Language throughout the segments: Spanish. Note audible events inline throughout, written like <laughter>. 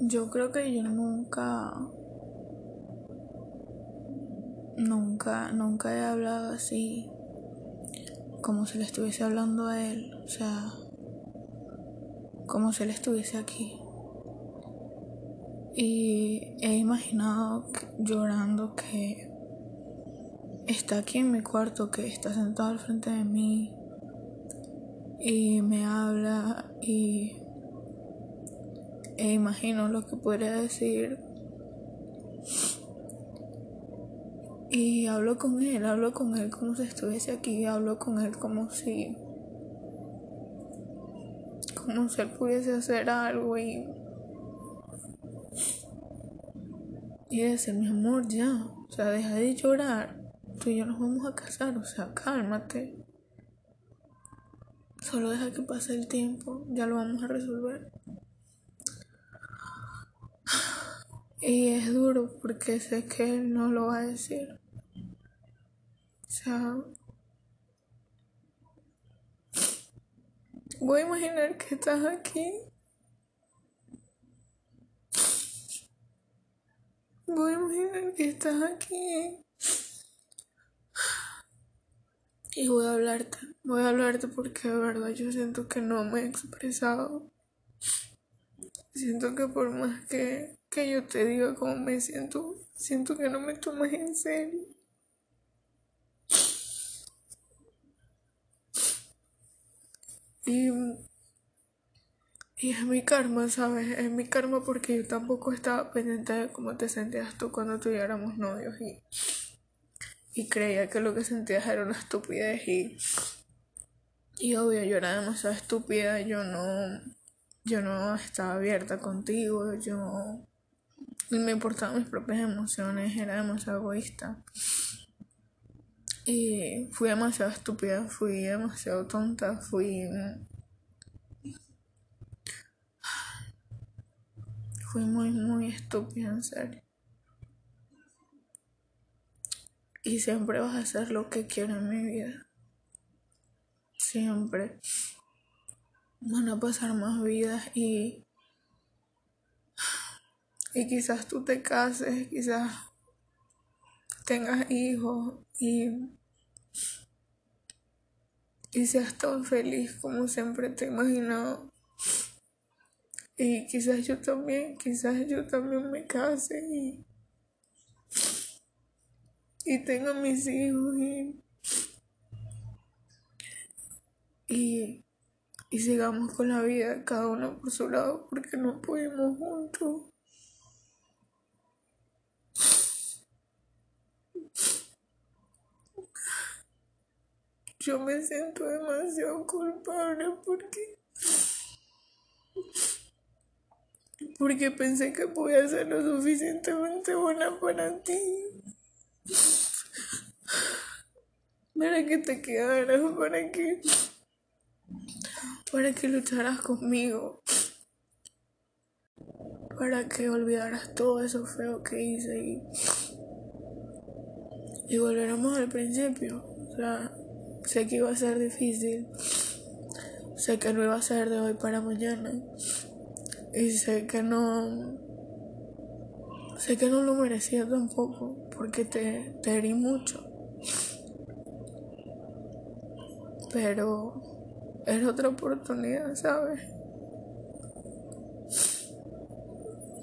Yo creo que yo nunca, nunca, nunca he hablado así, como si le estuviese hablando a él, o sea, como si él estuviese aquí. Y he imaginado llorando que está aquí en mi cuarto, que está sentado al frente de mí y me habla y e imagino lo que podría decir. Y hablo con él, hablo con él como si estuviese aquí, hablo con él como si. como si él pudiese hacer algo y. y decir, mi amor, ya, o sea, deja de llorar, tú y yo nos vamos a casar, o sea, cálmate. Solo deja que pase el tiempo, ya lo vamos a resolver. Y es duro porque sé que él no lo va a decir. O sea, voy a imaginar que estás aquí. Voy a imaginar que estás aquí. Y voy a hablarte. Voy a hablarte porque de verdad yo siento que no me he expresado. Siento que por más que que yo te diga cómo me siento. Siento que no me tomas en serio. Y, y es mi karma, ¿sabes? Es mi karma porque yo tampoco estaba pendiente de cómo te sentías tú cuando tú y éramos novios y, y creía que lo que sentías era una estupidez y, y obvio yo era demasiado estúpida, yo no, yo no estaba abierta contigo, yo me importaban mis propias emociones, era demasiado egoísta. Y fui demasiado estúpida, fui demasiado tonta, fui... Fui muy, muy estúpida, en serio. Y siempre vas a hacer lo que quiero en mi vida. Siempre. Van a pasar más vidas y y quizás tú te cases, quizás tengas hijos y, y seas tan feliz como siempre te he imaginado. Y quizás yo también, quizás yo también me case y, y tenga mis hijos y, y, y sigamos con la vida cada uno por su lado porque no pudimos juntos. yo me siento demasiado culpable porque porque pensé que podía ser lo suficientemente buena para ti para que te quedaras para que para que lucharas conmigo para que olvidaras todo eso feo que hice y y volviéramos al principio o sea Sé que iba a ser difícil. Sé que no iba a ser de hoy para mañana. Y sé que no. Sé que no lo merecía tampoco. Porque te, te herí mucho. Pero. Era otra oportunidad, ¿sabes?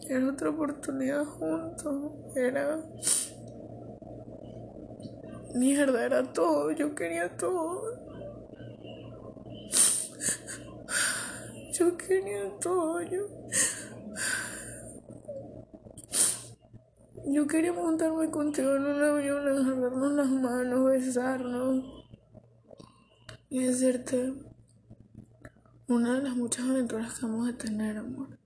Era otra oportunidad juntos. Era Mierda, era todo, yo quería todo. Yo quería todo, yo. Yo quería montarme contigo en un avión, agarrarnos las manos, besarnos y decirte una de las muchas aventuras que vamos a tener, amor.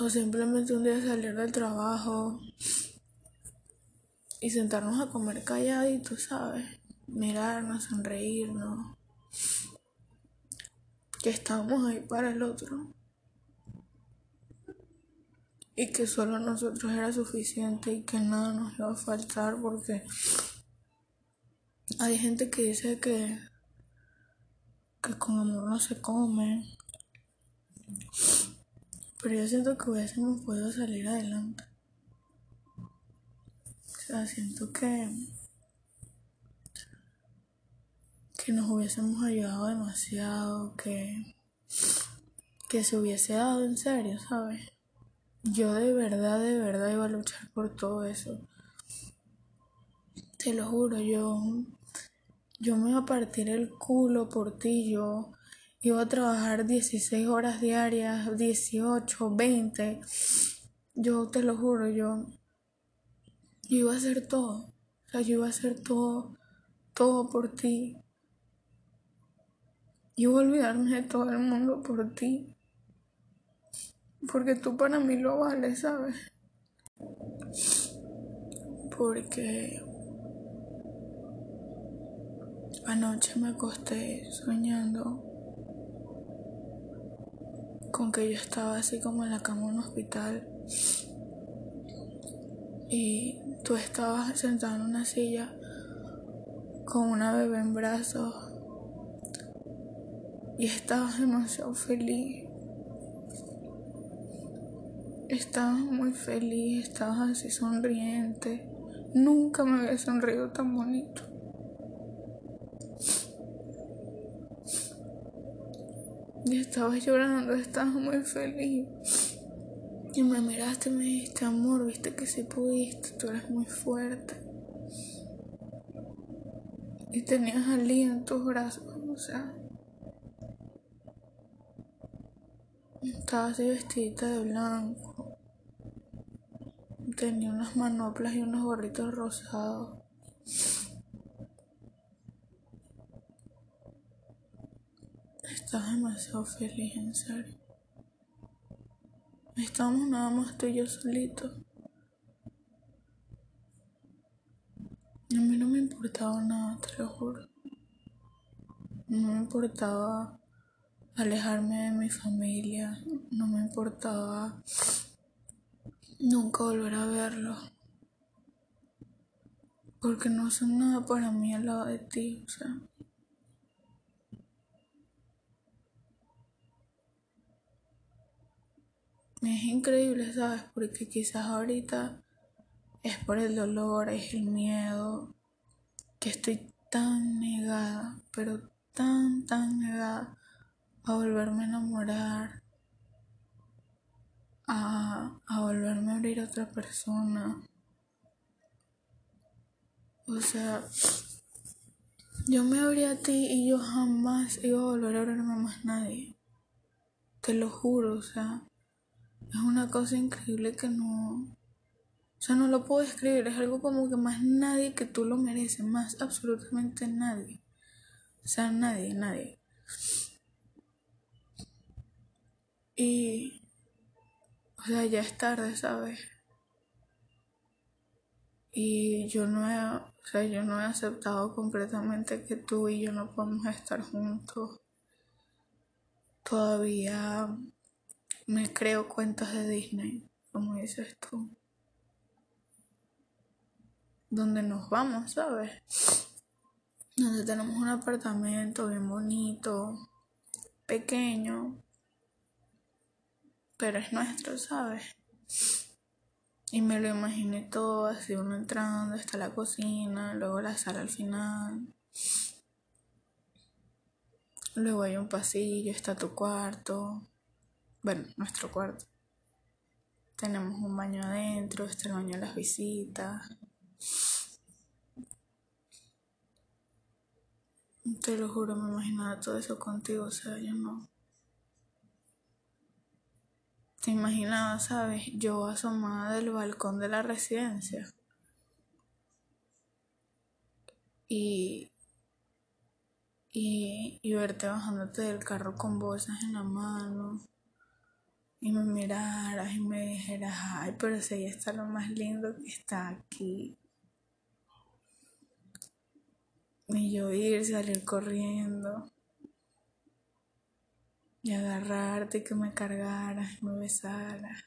O simplemente un día salir del trabajo y sentarnos a comer calladitos, ¿sabes? Mirarnos, sonreírnos. Que estamos ahí para el otro. Y que solo nosotros era suficiente y que nada nos iba a faltar porque hay gente que dice que, que con amor no se come. Pero yo siento que hubiésemos podido salir adelante. O sea, siento que que nos hubiésemos ayudado demasiado, que que se hubiese dado en serio, ¿sabes? Yo de verdad, de verdad iba a luchar por todo eso. Te lo juro, yo yo me iba a partir el culo por ti, yo iba a trabajar 16 horas diarias, 18, 20. Yo te lo juro, yo, iba a hacer todo. O sea, yo iba a hacer todo, todo por ti. Yo iba a olvidarme de todo el mundo por ti. Porque tú para mí lo vales, ¿sabes? Porque anoche me acosté soñando con que yo estaba así como en la cama de un hospital y tú estabas sentado en una silla con una bebé en brazos y estabas demasiado feliz. Estabas muy feliz, estabas así sonriente. Nunca me había sonreído tan bonito. Y estabas llorando, estabas muy feliz. Y me miraste me dijiste, amor, viste que si pudiste, tú eres muy fuerte. Y tenías a Lee en tus brazos, o sea. Estaba así vestidita de blanco. Tenía unas manoplas y unos gorritos rosados. Estaba demasiado feliz, en serio. Estábamos nada más tú y yo solitos. A mí no me importaba nada, te lo juro. No me importaba alejarme de mi familia. No me importaba nunca volver a verlo. Porque no son nada para mí al lado de ti, o sea. Es increíble, ¿sabes? Porque quizás ahorita es por el dolor, es el miedo, que estoy tan negada, pero tan, tan negada a volverme a enamorar, a, a volverme a abrir a otra persona. O sea, yo me abrí a ti y yo jamás iba a volver a abrirme a más nadie. Te lo juro, o sea, es una cosa increíble que no... O sea, no lo puedo escribir, es algo como que más nadie que tú lo mereces, más absolutamente nadie. O sea, nadie, nadie. Y... O sea, ya es tarde, ¿sabes? Y yo no he, o sea, yo no he aceptado completamente que tú y yo no podemos estar juntos. Todavía me creo cuentos de Disney, como dices tú. Donde nos vamos, ¿sabes? Donde tenemos un apartamento bien bonito, pequeño, pero es nuestro, ¿sabes? Y me lo imaginé todo, así uno entrando, está la cocina, luego la sala al final. Luego hay un pasillo, está tu cuarto. Bueno, nuestro cuarto. Tenemos un baño adentro, está baño de las visitas. Te lo juro, me imaginaba todo eso contigo, o sea, yo no. Te imaginaba, ¿sabes? Yo asomada del balcón de la residencia. Y, y, y verte bajándote del carro con bolsas en la mano. Y me miraras y me dijeras, ay, pero si ella está lo más lindo que está aquí. Y yo ir, salir corriendo y agarrarte y que me cargaras y me besaras.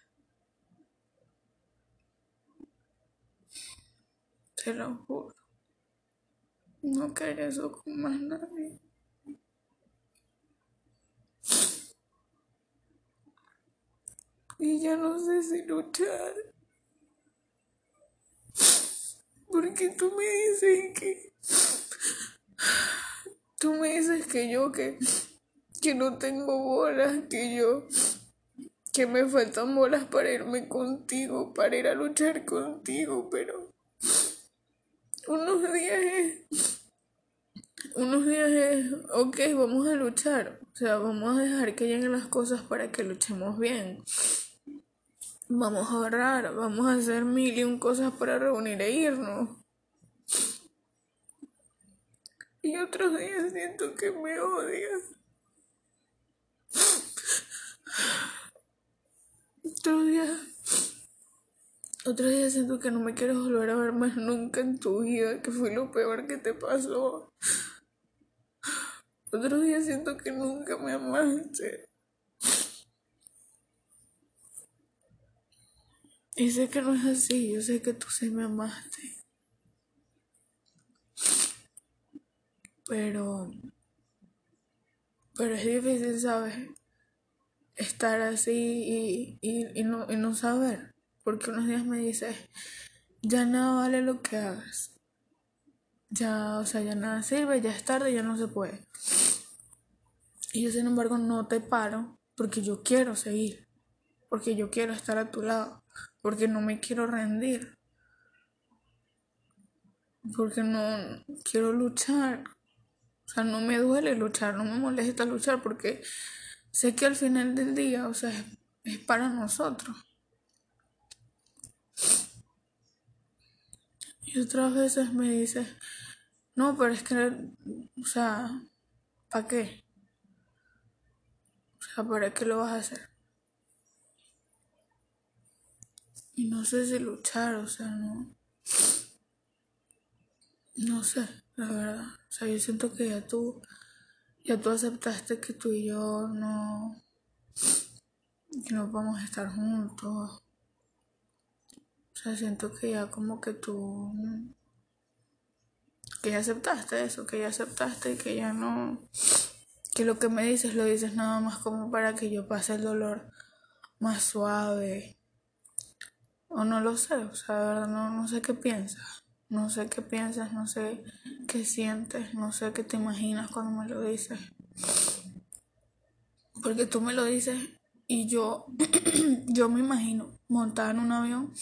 Te lo juro. No quería eso con más nadie. Y ya no sé si luchar. Porque tú me dices que... Tú me dices que yo que, que no tengo bolas, que yo... Que me faltan bolas para irme contigo, para ir a luchar contigo, pero... Unos días es... Unos días es... Ok, vamos a luchar. O sea, vamos a dejar que lleguen las cosas para que luchemos bien. Vamos a ahorrar, vamos a hacer mil y un cosas para reunir e irnos. Y otros días siento que me odias. Otros días. Otros días siento que no me quieres volver a ver más nunca en tu vida, que fue lo peor que te pasó. Otros días siento que nunca me amaste. Y sé que no es así, yo sé que tú sí me amaste. Pero, pero es difícil, ¿sabes? Estar así y, no, y no saber. Porque unos días me dices, ya nada vale lo que hagas. Ya, o sea, ya nada sirve, ya es tarde, ya no se puede. Y yo, sin embargo, no te paro porque yo quiero seguir. Porque yo quiero estar a tu lado porque no me quiero rendir, porque no quiero luchar. O sea, no me duele luchar, no me molesta luchar porque sé que al final del día, o sea, es, para nosotros. Y otras veces me dices, no, pero es que, o sea, ¿para qué? O sea, ¿para qué lo vas a hacer? Y no sé si luchar, o sea, no. No sé, la verdad. O sea, yo siento que ya tú. Ya tú aceptaste que tú y yo no. que no vamos a estar juntos. O sea, siento que ya como que tú. que ya aceptaste eso, que ya aceptaste y que ya no. que lo que me dices lo dices nada más como para que yo pase el dolor más suave o no lo sé, o sea, no, no sé qué piensas. No sé qué piensas, no sé qué sientes, no sé qué te imaginas cuando me lo dices. Porque tú me lo dices y yo, <clears throat> yo me imagino montada en un avión,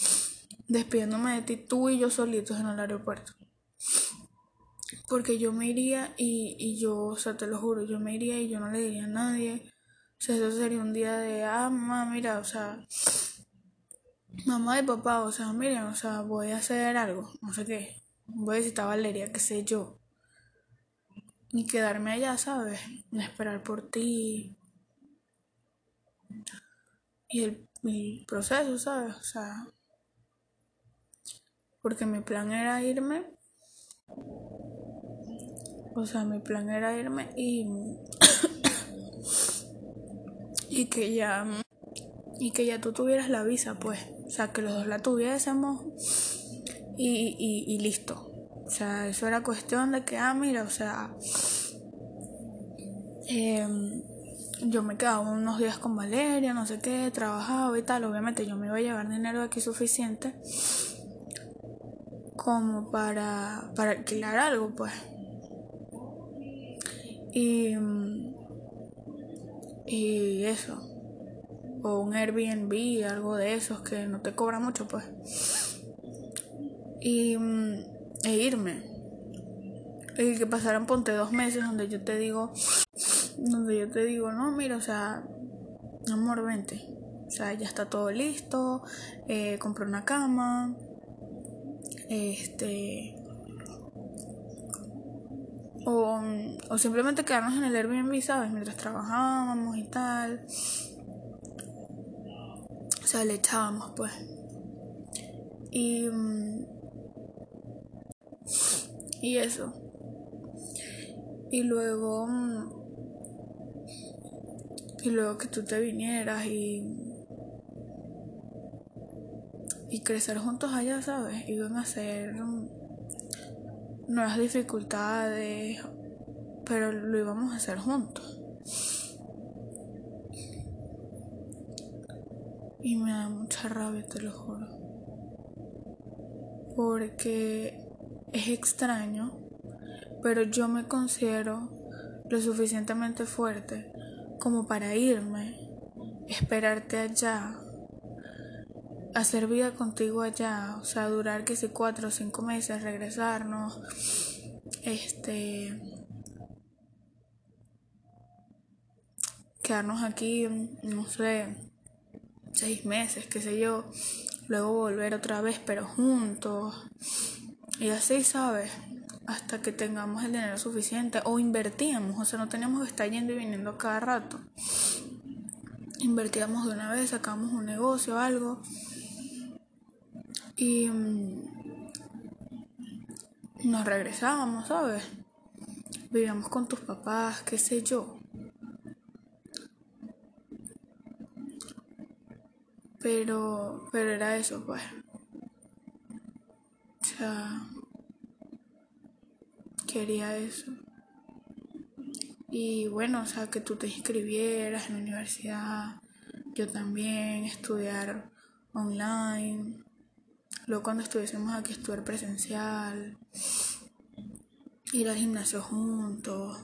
despidiéndome de ti, tú y yo solitos en el aeropuerto. Porque yo me iría y, y yo, o sea, te lo juro, yo me iría y yo no le diría a nadie. O sea, eso sería un día de, ah, mamá, mira, o sea, mamá y papá, o sea, miren, o sea, voy a hacer algo, no sé qué, voy a visitar a Valeria, qué sé yo, y quedarme allá, ¿sabes? Esperar por ti. Y el, el proceso, ¿sabes? O sea, porque mi plan era irme. O sea, mi plan era irme y. <coughs> y que ya. Y que ya tú tuvieras la visa, pues. O sea, que los dos la tuviésemos y, y, listo. O sea, eso era cuestión de que, ah, mira, o sea, em, yo me quedaba unos días con Valeria, no sé qué, trabajaba y tal. Obviamente yo me iba a llevar dinero aquí suficiente como para, para alquilar algo, pues. Y, y eso o un Airbnb, algo de esos que no te cobra mucho, pues. Y mm, e irme. Y que pasaran ponte dos meses donde yo te digo, donde yo te digo, no, mira, o sea, amor, vente. O sea, ya está todo listo, eh, compré una cama, este, o, o simplemente quedarnos en el Airbnb, ¿sabes? Mientras trabajábamos y tal sea, le echábamos pues. Y, mm, y eso. Y luego, mm, y luego que tú te vinieras y, y crecer juntos allá, ¿sabes? Iban a ser mm, nuevas dificultades, pero lo íbamos a hacer juntos. Y me da mucha rabia, te lo juro. Porque es extraño, pero yo me considero lo suficientemente fuerte como para irme, esperarte allá, hacer vida contigo allá, o sea, durar que si cuatro o cinco meses, regresarnos, este, quedarnos aquí, no sé, seis meses, qué sé yo, luego volver otra vez, pero juntos, y así, ¿sabes? Hasta que tengamos el dinero suficiente, o invertíamos, o sea, no teníamos que estar yendo y viniendo cada rato. Invertíamos de una vez, sacamos un negocio, algo, y mm, nos regresábamos, ¿sabes? Vivíamos con tus papás, qué sé yo. Pero, pero era eso, pues. O sea, quería eso. Y bueno, o sea, que tú te inscribieras en la universidad, yo también, estudiar online. Luego cuando estuviésemos aquí, estudiar presencial, ir al gimnasio juntos.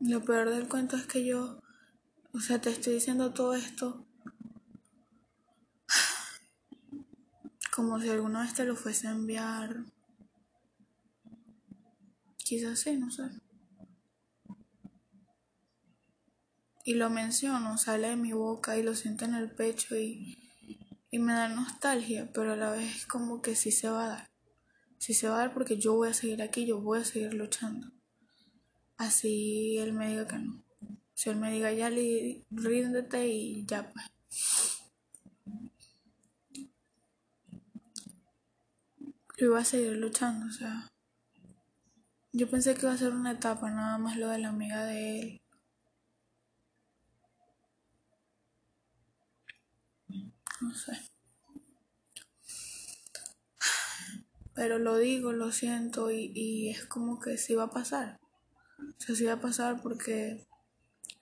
Lo peor del cuento es que yo, o sea, te estoy diciendo todo esto como si alguna vez te lo fuese a enviar. Quizás sí, no sé. Y lo menciono, sale de mi boca y lo siento en el pecho y, y me da nostalgia, pero a la vez es como que sí se va a dar. Sí se va a dar porque yo voy a seguir aquí, yo voy a seguir luchando. Así él me diga que no. Si él me diga ya ríndete y ya pues. Yo iba a seguir luchando, o sea. Yo pensé que iba a ser una etapa, nada más lo de la amiga de él. No sé. Pero lo digo, lo siento y, y es como que sí va a pasar. O sea, sí va a pasar porque,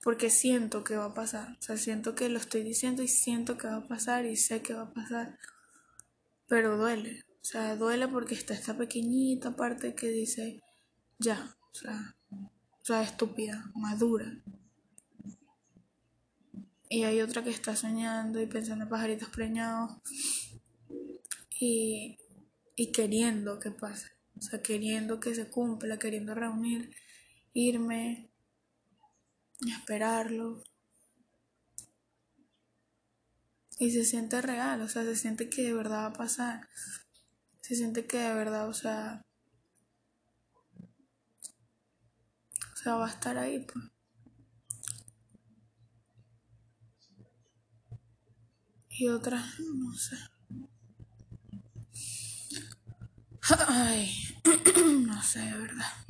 porque siento que va a pasar. O sea, siento que lo estoy diciendo y siento que va a pasar y sé que va a pasar. Pero duele. O sea, duele porque está esta pequeñita parte que dice, ya, o sea, o sea, estúpida, madura. Y hay otra que está soñando y pensando en pajaritos preñados y, y queriendo que pase. O sea, queriendo que se cumpla, queriendo reunir irme esperarlo. Y se siente real, o sea, se siente que de verdad va a pasar. Se siente que de verdad, o sea, o sea, va a estar ahí, pues. Y otras, no sé. Ay, <clears throat> no sé, de verdad.